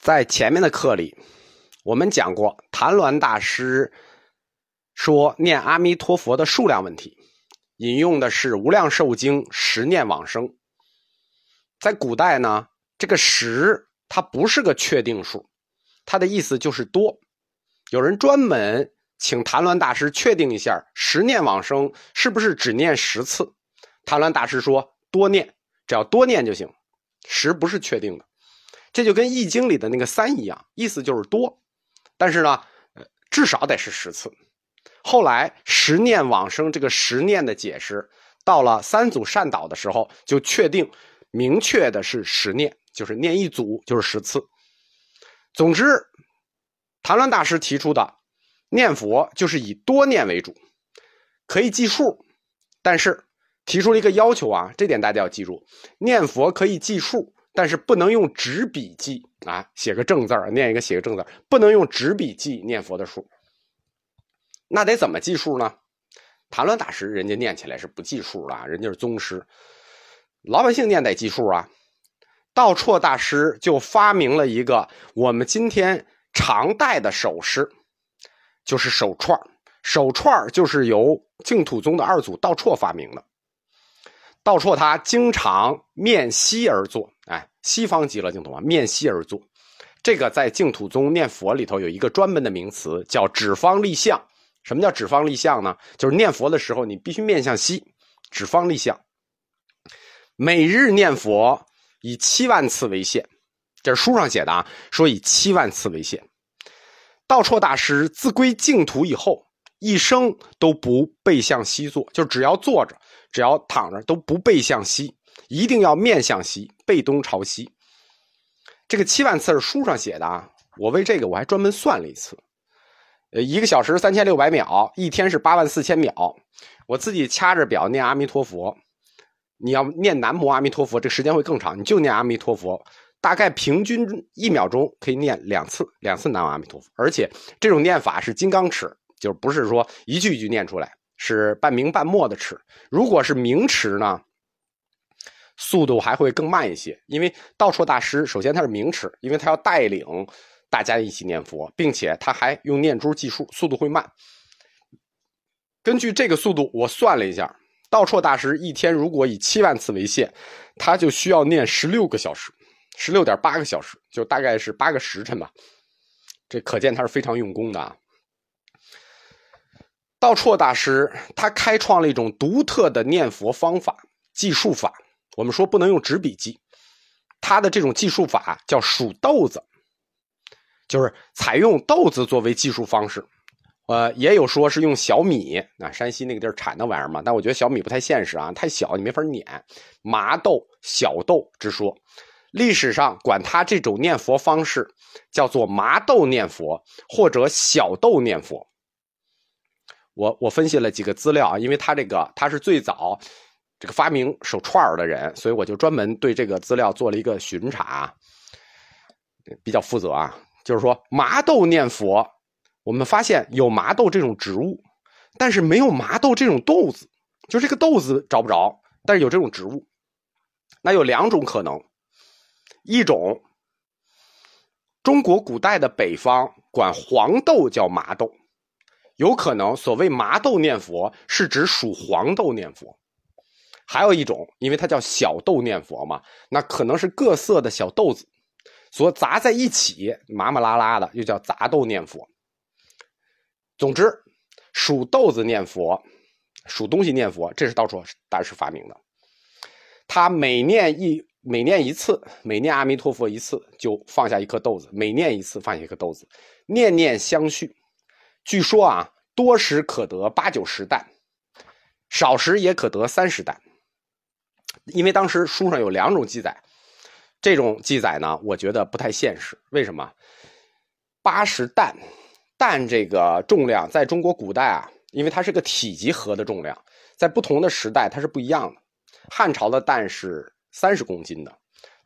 在前面的课里，我们讲过谭鸾大师说念阿弥陀佛的数量问题，引用的是《无量寿经》十念往生。在古代呢，这个十它不是个确定数，它的意思就是多。有人专门请谭鸾大师确定一下，十念往生是不是只念十次？谭鸾大师说多念，只要多念就行，十不是确定的。这就跟《易经》里的那个三一样，意思就是多，但是呢，至少得是十次。后来十念往生这个十念的解释，到了三祖善导的时候，就确定明确的是十念，就是念一组就是十次。总之，谭鸾大师提出的念佛就是以多念为主，可以计数，但是提出了一个要求啊，这点大家要记住：念佛可以计数。但是不能用纸笔记啊，写个正字儿念一个写个正字不能用纸笔记念佛的数。那得怎么计数呢？谭鸾大师人家念起来是不计数的，人家是宗师，老百姓念得计数啊。道绰大师就发明了一个我们今天常戴的首饰，就是手串手串就是由净土宗的二祖道绰发明的。道绰他经常面西而坐，哎，西方极乐净土啊，面西而坐，这个在净土宗念佛里头有一个专门的名词，叫指方立相。什么叫指方立相呢？就是念佛的时候，你必须面向西，指方立相。每日念佛以七万次为限，这是书上写的啊，说以七万次为限。道绰大师自归净土以后，一生都不背向西坐，就只要坐着。只要躺着都不背向西，一定要面向西，背东朝西。这个七万次是书上写的啊，我为这个我还专门算了一次，呃，一个小时三千六百秒，一天是八万四千秒。我自己掐着表念阿弥陀佛，你要念南无阿弥陀佛，这时间会更长。你就念阿弥陀佛，大概平均一秒钟可以念两次，两次南无阿弥陀佛。而且这种念法是金刚持，就不是说一句一句念出来。是半明半默的持，如果是明持呢，速度还会更慢一些。因为道绰大师首先他是明持，因为他要带领大家一起念佛，并且他还用念珠计数，速度会慢。根据这个速度，我算了一下，道绰大师一天如果以七万次为限，他就需要念十六个小时，十六点八个小时，就大概是八个时辰吧。这可见他是非常用功的啊。道绰大师他开创了一种独特的念佛方法计数法。我们说不能用纸笔记，他的这种计数法叫数豆子，就是采用豆子作为计数方式。呃，也有说是用小米，啊，山西那个地儿产那玩意儿嘛。但我觉得小米不太现实啊，太小你没法碾。麻豆、小豆之说，历史上管他这种念佛方式叫做麻豆念佛或者小豆念佛。我我分析了几个资料啊，因为他这个他是最早这个发明手串的人，所以我就专门对这个资料做了一个巡查，比较负责啊。就是说麻豆念佛，我们发现有麻豆这种植物，但是没有麻豆这种豆子，就这个豆子找不着，但是有这种植物。那有两种可能，一种中国古代的北方管黄豆叫麻豆。有可能所谓麻豆念佛是指属黄豆念佛，还有一种，因为它叫小豆念佛嘛，那可能是各色的小豆子所杂在一起，麻麻拉拉的，又叫杂豆念佛。总之，数豆子念佛，数东西念佛，这是到处大师发明的。他每念一每念一次，每念阿弥陀佛一次，就放下一颗豆子；每念一次，放下一颗豆子，念念相续。据说啊，多时可得八九十担，少时也可得三十担。因为当时书上有两种记载，这种记载呢，我觉得不太现实。为什么？八十担，担这个重量，在中国古代啊，因为它是个体积和的重量，在不同的时代它是不一样的。汉朝的担是三十公斤的，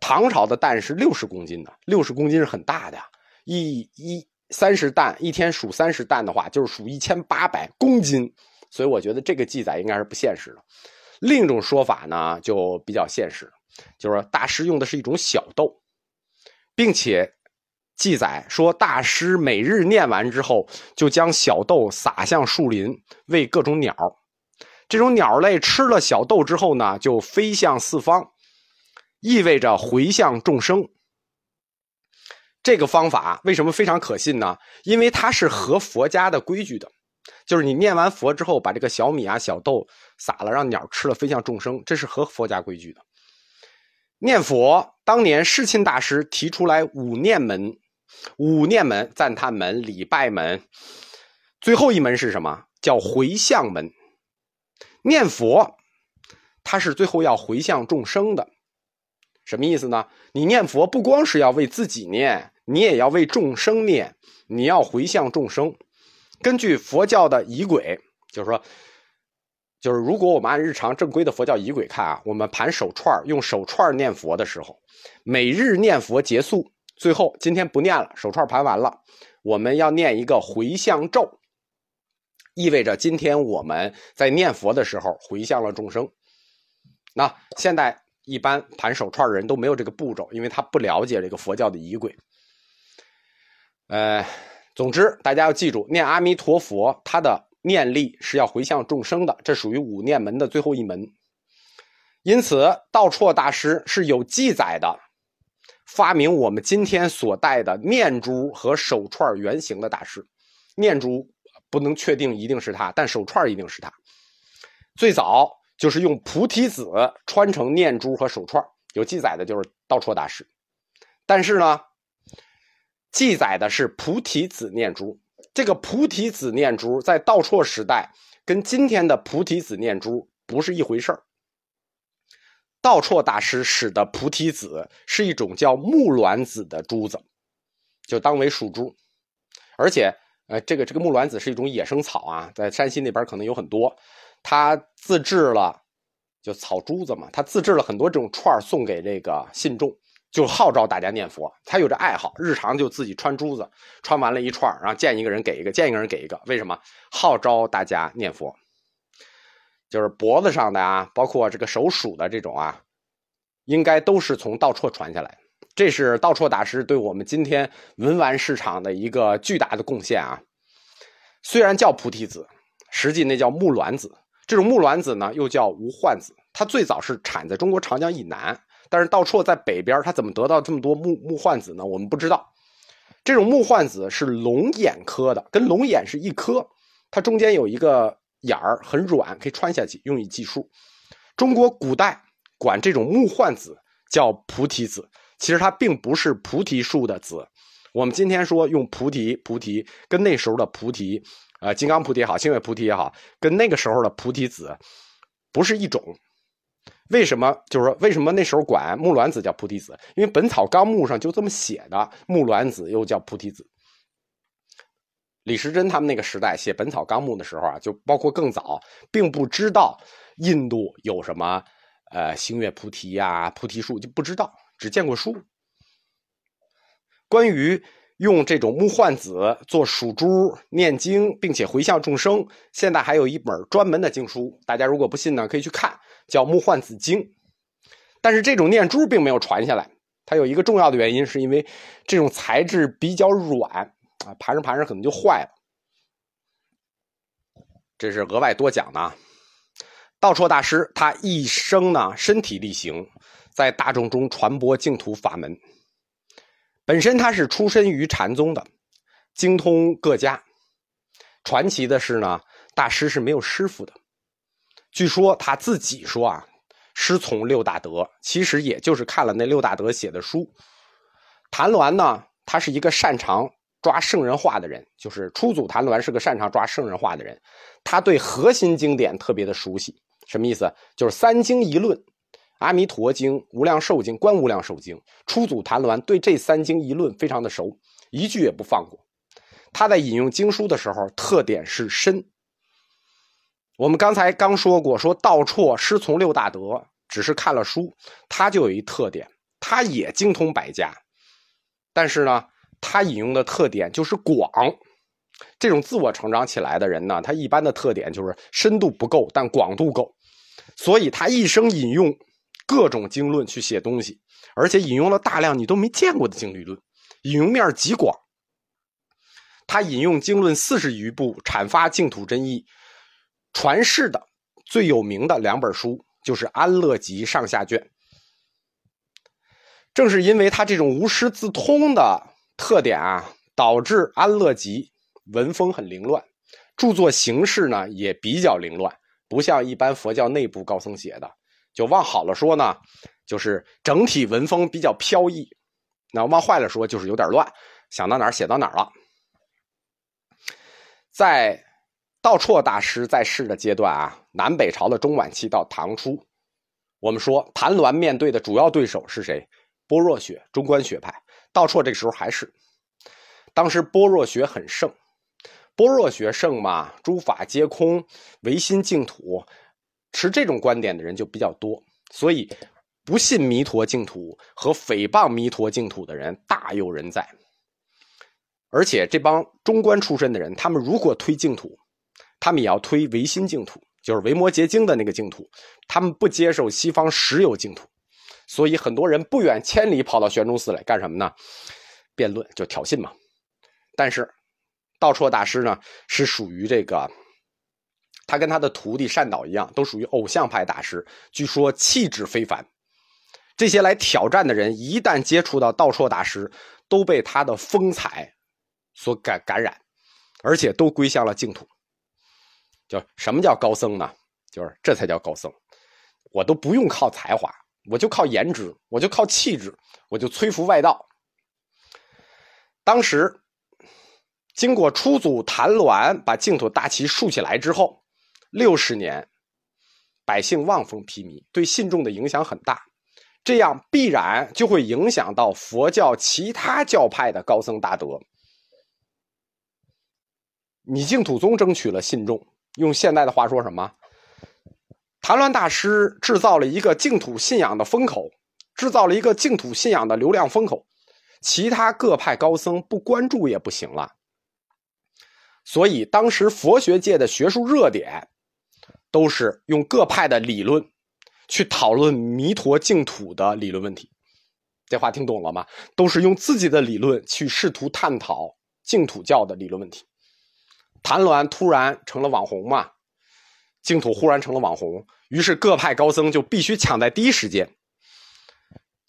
唐朝的担是六十公斤的，六十公斤是很大的呀，一一。三十担一天数三十担的话，就是数一千八百公斤，所以我觉得这个记载应该是不现实的。另一种说法呢，就比较现实，就是大师用的是一种小豆，并且记载说，大师每日念完之后，就将小豆撒向树林，喂各种鸟。这种鸟类吃了小豆之后呢，就飞向四方，意味着回向众生。这个方法为什么非常可信呢？因为它是合佛家的规矩的，就是你念完佛之后，把这个小米啊、小豆撒了，让鸟吃了，飞向众生，这是合佛家规矩的。念佛，当年世亲大师提出来五念门，五念门、赞叹门、礼拜门，最后一门是什么？叫回向门。念佛，它是最后要回向众生的，什么意思呢？你念佛不光是要为自己念。你也要为众生念，你要回向众生。根据佛教的仪轨，就是说，就是如果我们按日常正规的佛教仪轨看啊，我们盘手串用手串念佛的时候，每日念佛结束，最后今天不念了，手串盘完了，我们要念一个回向咒，意味着今天我们在念佛的时候回向了众生。那现在一般盘手串的人都没有这个步骤，因为他不了解这个佛教的仪轨。呃，总之，大家要记住，念阿弥陀佛，他的念力是要回向众生的，这属于五念门的最后一门。因此，道绰大师是有记载的，发明我们今天所戴的念珠和手串原型的大师。念珠不能确定一定是他，但手串一定是他。最早就是用菩提子穿成念珠和手串，有记载的就是道绰大师。但是呢？记载的是菩提子念珠，这个菩提子念珠在道绰时代跟今天的菩提子念珠不是一回事儿。道绰大师使的菩提子是一种叫木卵子的珠子，就当为属珠，而且呃，这个这个木卵子是一种野生草啊，在山西那边可能有很多，他自制了就草珠子嘛，他自制了很多这种串送给这个信众。就号召大家念佛，他有这爱好，日常就自己穿珠子，穿完了一串，然后见一个人给一个，见一个人给一个。为什么号召大家念佛？就是脖子上的啊，包括这个手数的这种啊，应该都是从道绰传下来。这是道绰大师对我们今天文玩市场的一个巨大的贡献啊。虽然叫菩提子，实际那叫木卵子。这种木卵子呢，又叫无患子，它最早是产在中国长江以南。但是道绰在北边，他怎么得到这么多木木幻子呢？我们不知道。这种木幻子是龙眼科的，跟龙眼是一科，它中间有一个眼儿，很软，可以穿下去，用以计数。中国古代管这种木幻子叫菩提子，其实它并不是菩提树的子。我们今天说用菩提，菩提跟那时候的菩提，呃，金刚菩提也好，星月菩提也好，跟那个时候的菩提子不是一种。为什么？就是说，为什么那时候管木卵子叫菩提子？因为《本草纲目》上就这么写的，木卵子又叫菩提子。李时珍他们那个时代写《本草纲目》的时候啊，就包括更早，并不知道印度有什么呃星月菩提呀、菩提树，就不知道，只见过书。关于用这种木幻子做属珠念经，并且回向众生，现在还有一本专门的经书，大家如果不信呢，可以去看。叫木幻子经，但是这种念珠并没有传下来。它有一个重要的原因，是因为这种材质比较软啊，盘着盘着可能就坏了。这是额外多讲的啊。道绰大师他一生呢身体力行，在大众中传播净土法门。本身他是出身于禅宗的，精通各家。传奇的是呢，大师是没有师傅的。据说他自己说啊，师从六大德，其实也就是看了那六大德写的书。谭鸾呢，他是一个擅长抓圣人话的人，就是初祖谭鸾是个擅长抓圣人话的人。他对核心经典特别的熟悉，什么意思？就是三经一论，《阿弥陀经》《无量寿经》《观无量寿经》。初祖谭鸾对这三经一论非常的熟，一句也不放过。他在引用经书的时候，特点是深。我们刚才刚说过，说道绰师从六大德，只是看了书，他就有一特点，他也精通百家，但是呢，他引用的特点就是广。这种自我成长起来的人呢，他一般的特点就是深度不够，但广度够，所以他一生引用各种经论去写东西，而且引用了大量你都没见过的经律论，引用面极广。他引用经论四十余部，阐发净土真义，传世的最有名的两本书就是《安乐集》上下卷。正是因为他这种无师自通的特点啊，导致《安乐集》文风很凌乱，著作形式呢也比较凌乱，不像一般佛教内部高僧写的。就往好了说呢，就是整体文风比较飘逸；那往坏了说，就是有点乱，想到哪儿写到哪儿了。在道绰大师在世的阶段啊，南北朝的中晚期到唐初，我们说谭鸾面对的主要对手是谁？般若学、中观学派。道绰这个时候还是，当时般若学很盛，般若学盛嘛，诸法皆空，唯心净土，持这种观点的人就比较多，所以不信弥陀净土和诽谤弥陀净土的人大有人在。而且这帮中观出身的人，他们如果推净土，他们也要推唯心净土，就是维摩诘经的那个净土，他们不接受西方实有净土，所以很多人不远千里跑到玄宗寺来干什么呢？辩论就挑衅嘛。但是道绰大师呢，是属于这个，他跟他的徒弟善导一样，都属于偶像派大师，据说气质非凡。这些来挑战的人，一旦接触到道绰大师，都被他的风采。所感感染，而且都归向了净土。就什么叫高僧呢？就是这才叫高僧。我都不用靠才华，我就靠颜值，我就靠气质，我就摧服外道。当时经过初祖谭鸾把净土大旗竖起来之后，六十年，百姓望风披靡，对信众的影响很大。这样必然就会影响到佛教其他教派的高僧大德。你净土宗争取了信众，用现代的话说什么？谭鸾大师制造了一个净土信仰的风口，制造了一个净土信仰的流量风口，其他各派高僧不关注也不行了。所以当时佛学界的学术热点，都是用各派的理论去讨论弥陀净土的理论问题。这话听懂了吗？都是用自己的理论去试图探讨净土教的理论问题。谭鸾突然成了网红嘛，净土忽然成了网红，于是各派高僧就必须抢在第一时间，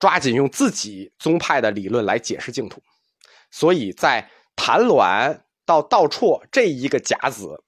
抓紧用自己宗派的理论来解释净土。所以在谭鸾到道绰这一个甲子，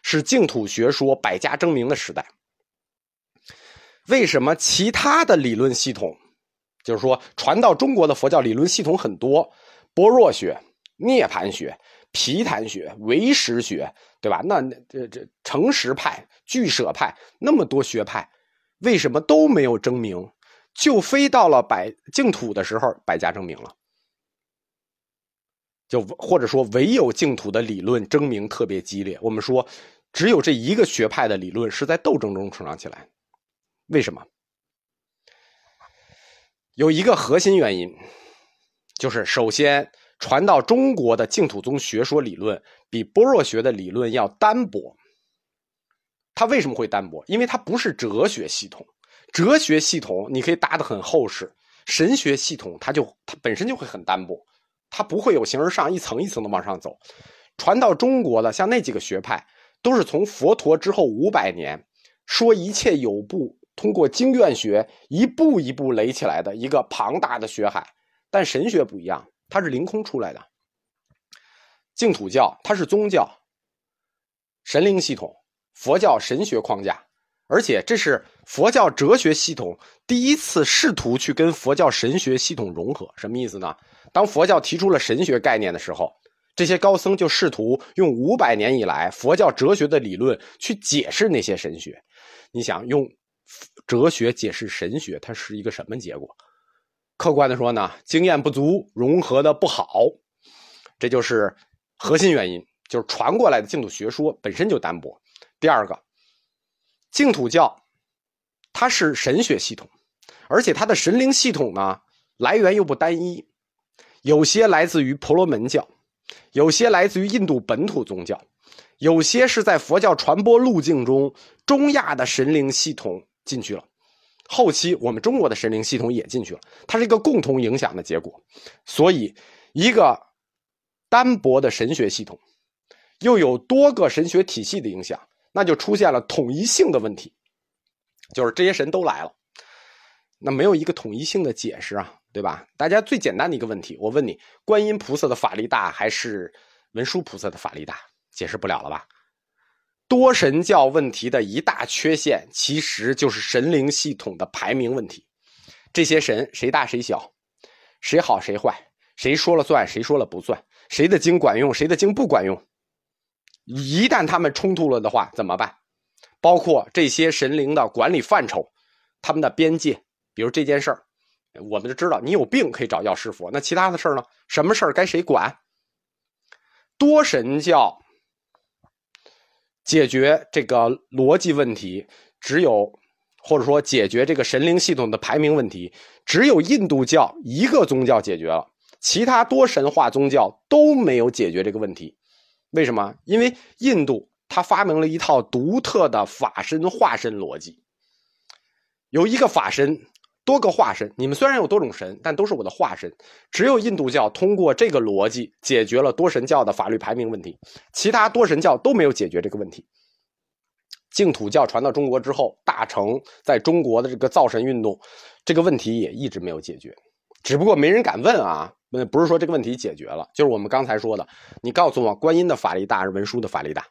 是净土学说百家争鸣的时代。为什么其他的理论系统，就是说传到中国的佛教理论系统很多，般若学、涅盘学。皮谈学、唯识学，对吧？那这这诚实派、俱舍派那么多学派，为什么都没有争鸣？就非到了百净土的时候，百家争鸣了。就或者说，唯有净土的理论争鸣特别激烈。我们说，只有这一个学派的理论是在斗争中成长起来。为什么？有一个核心原因，就是首先。传到中国的净土宗学说理论比般若学的理论要单薄。它为什么会单薄？因为它不是哲学系统。哲学系统你可以搭得很厚实，神学系统它就它本身就会很单薄，它不会有形而上一层一层的往上走。传到中国的像那几个学派，都是从佛陀之后五百年说一切有部，通过经院学一步一步垒起来的一个庞大的学海。但神学不一样。它是凌空出来的，净土教它是宗教、神灵系统、佛教神学框架，而且这是佛教哲学系统第一次试图去跟佛教神学系统融合。什么意思呢？当佛教提出了神学概念的时候，这些高僧就试图用五百年以来佛教哲学的理论去解释那些神学。你想用哲学解释神学，它是一个什么结果？客观的说呢，经验不足，融合的不好，这就是核心原因。就是传过来的净土学说本身就单薄。第二个，净土教它是神学系统，而且它的神灵系统呢来源又不单一，有些来自于婆罗门教，有些来自于印度本土宗教，有些是在佛教传播路径中中亚的神灵系统进去了。后期我们中国的神灵系统也进去了，它是一个共同影响的结果。所以，一个单薄的神学系统，又有多个神学体系的影响，那就出现了统一性的问题，就是这些神都来了，那没有一个统一性的解释啊，对吧？大家最简单的一个问题，我问你：观音菩萨的法力大还是文殊菩萨的法力大？解释不了了吧？多神教问题的一大缺陷，其实就是神灵系统的排名问题。这些神谁大谁小，谁好谁坏，谁说了算，谁说了不算，谁的经管用，谁的经不管用。一旦他们冲突了的话，怎么办？包括这些神灵的管理范畴，他们的边界，比如这件事儿，我们就知道你有病可以找药师佛，那其他的事儿呢？什么事儿该谁管？多神教。解决这个逻辑问题，只有或者说解决这个神灵系统的排名问题，只有印度教一个宗教解决了，其他多神话宗教都没有解决这个问题。为什么？因为印度他发明了一套独特的法身化身逻辑，有一个法身。多个化身，你们虽然有多种神，但都是我的化身。只有印度教通过这个逻辑解决了多神教的法律排名问题，其他多神教都没有解决这个问题。净土教传到中国之后，大成在中国的这个造神运动，这个问题也一直没有解决，只不过没人敢问啊。那不是说这个问题解决了，就是我们刚才说的，你告诉我，观音的法力大还是文殊的法力大？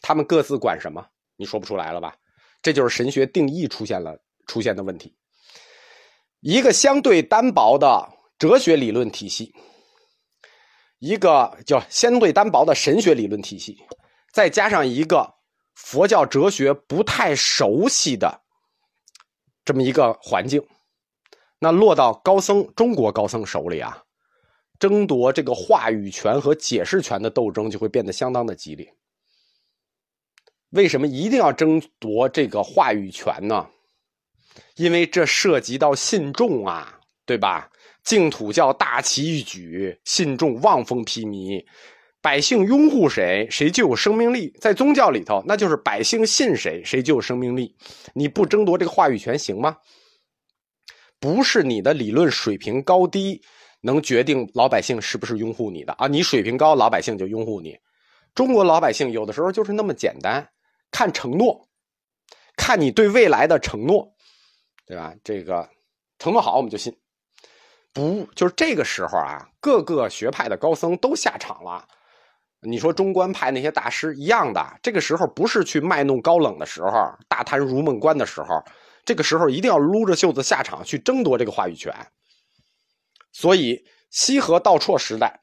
他们各自管什么？你说不出来了吧？这就是神学定义出现了出现的问题。一个相对单薄的哲学理论体系，一个叫相对单薄的神学理论体系，再加上一个佛教哲学不太熟悉的这么一个环境，那落到高僧中国高僧手里啊，争夺这个话语权和解释权的斗争就会变得相当的激烈。为什么一定要争夺这个话语权呢？因为这涉及到信众啊，对吧？净土教大旗一举，信众望风披靡，百姓拥护谁，谁就有生命力。在宗教里头，那就是百姓信谁，谁就有生命力。你不争夺这个话语权行吗？不是你的理论水平高低能决定老百姓是不是拥护你的啊！你水平高，老百姓就拥护你。中国老百姓有的时候就是那么简单，看承诺，看你对未来的承诺。对吧？这个承诺好，我们就信。不，就是这个时候啊，各个学派的高僧都下场了。你说中观派那些大师一样的，这个时候不是去卖弄高冷的时候，大谈如梦观的时候，这个时候一定要撸着袖子下场去争夺这个话语权。所以，西河道绰时代，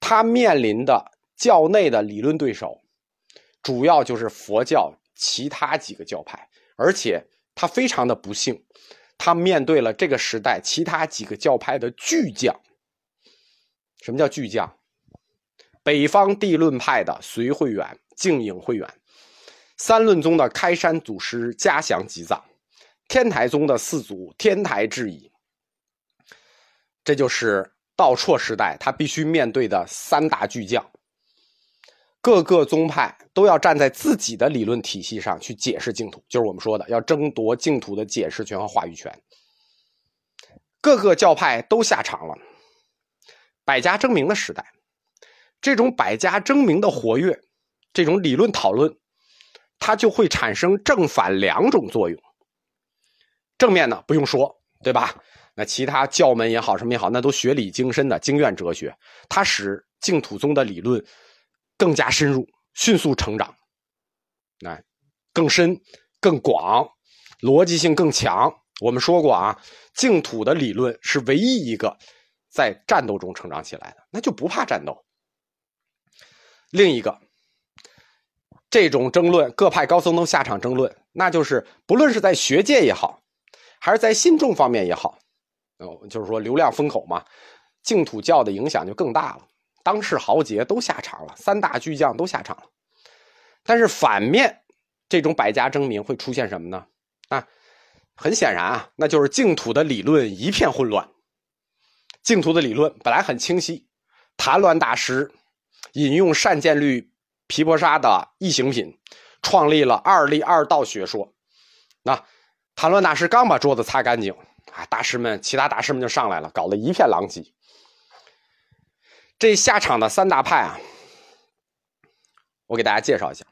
他面临的教内的理论对手，主要就是佛教其他几个教派，而且。他非常的不幸，他面对了这个时代其他几个教派的巨匠。什么叫巨匠？北方地论派的隋慧远、净影慧远，三论宗的开山祖师嘉祥吉藏，天台宗的四祖天台智已。这就是道绰时代他必须面对的三大巨匠。各个宗派都要站在自己的理论体系上去解释净土，就是我们说的要争夺净土的解释权和话语权。各个教派都下场了，百家争鸣的时代，这种百家争鸣的活跃，这种理论讨论，它就会产生正反两种作用。正面呢不用说，对吧？那其他教门也好，什么也好，那都学理精深的经院哲学，它使净土宗的理论。更加深入，迅速成长，来，更深、更广，逻辑性更强。我们说过啊，净土的理论是唯一一个在战斗中成长起来的，那就不怕战斗。另一个，这种争论，各派高僧都下场争论，那就是不论是在学界也好，还是在信众方面也好，哦，就是说流量风口嘛，净土教的影响就更大了。当世豪杰都下场了，三大巨匠都下场了，但是反面，这种百家争鸣会出现什么呢？啊，很显然啊，那就是净土的理论一片混乱。净土的理论本来很清晰，谭鸾大师引用善见律皮婆沙的异行品，创立了二立二道学说。那谭鸾大师刚把桌子擦干净，啊，大师们其他大师们就上来了，搞得一片狼藉。这下场的三大派啊，我给大家介绍一下。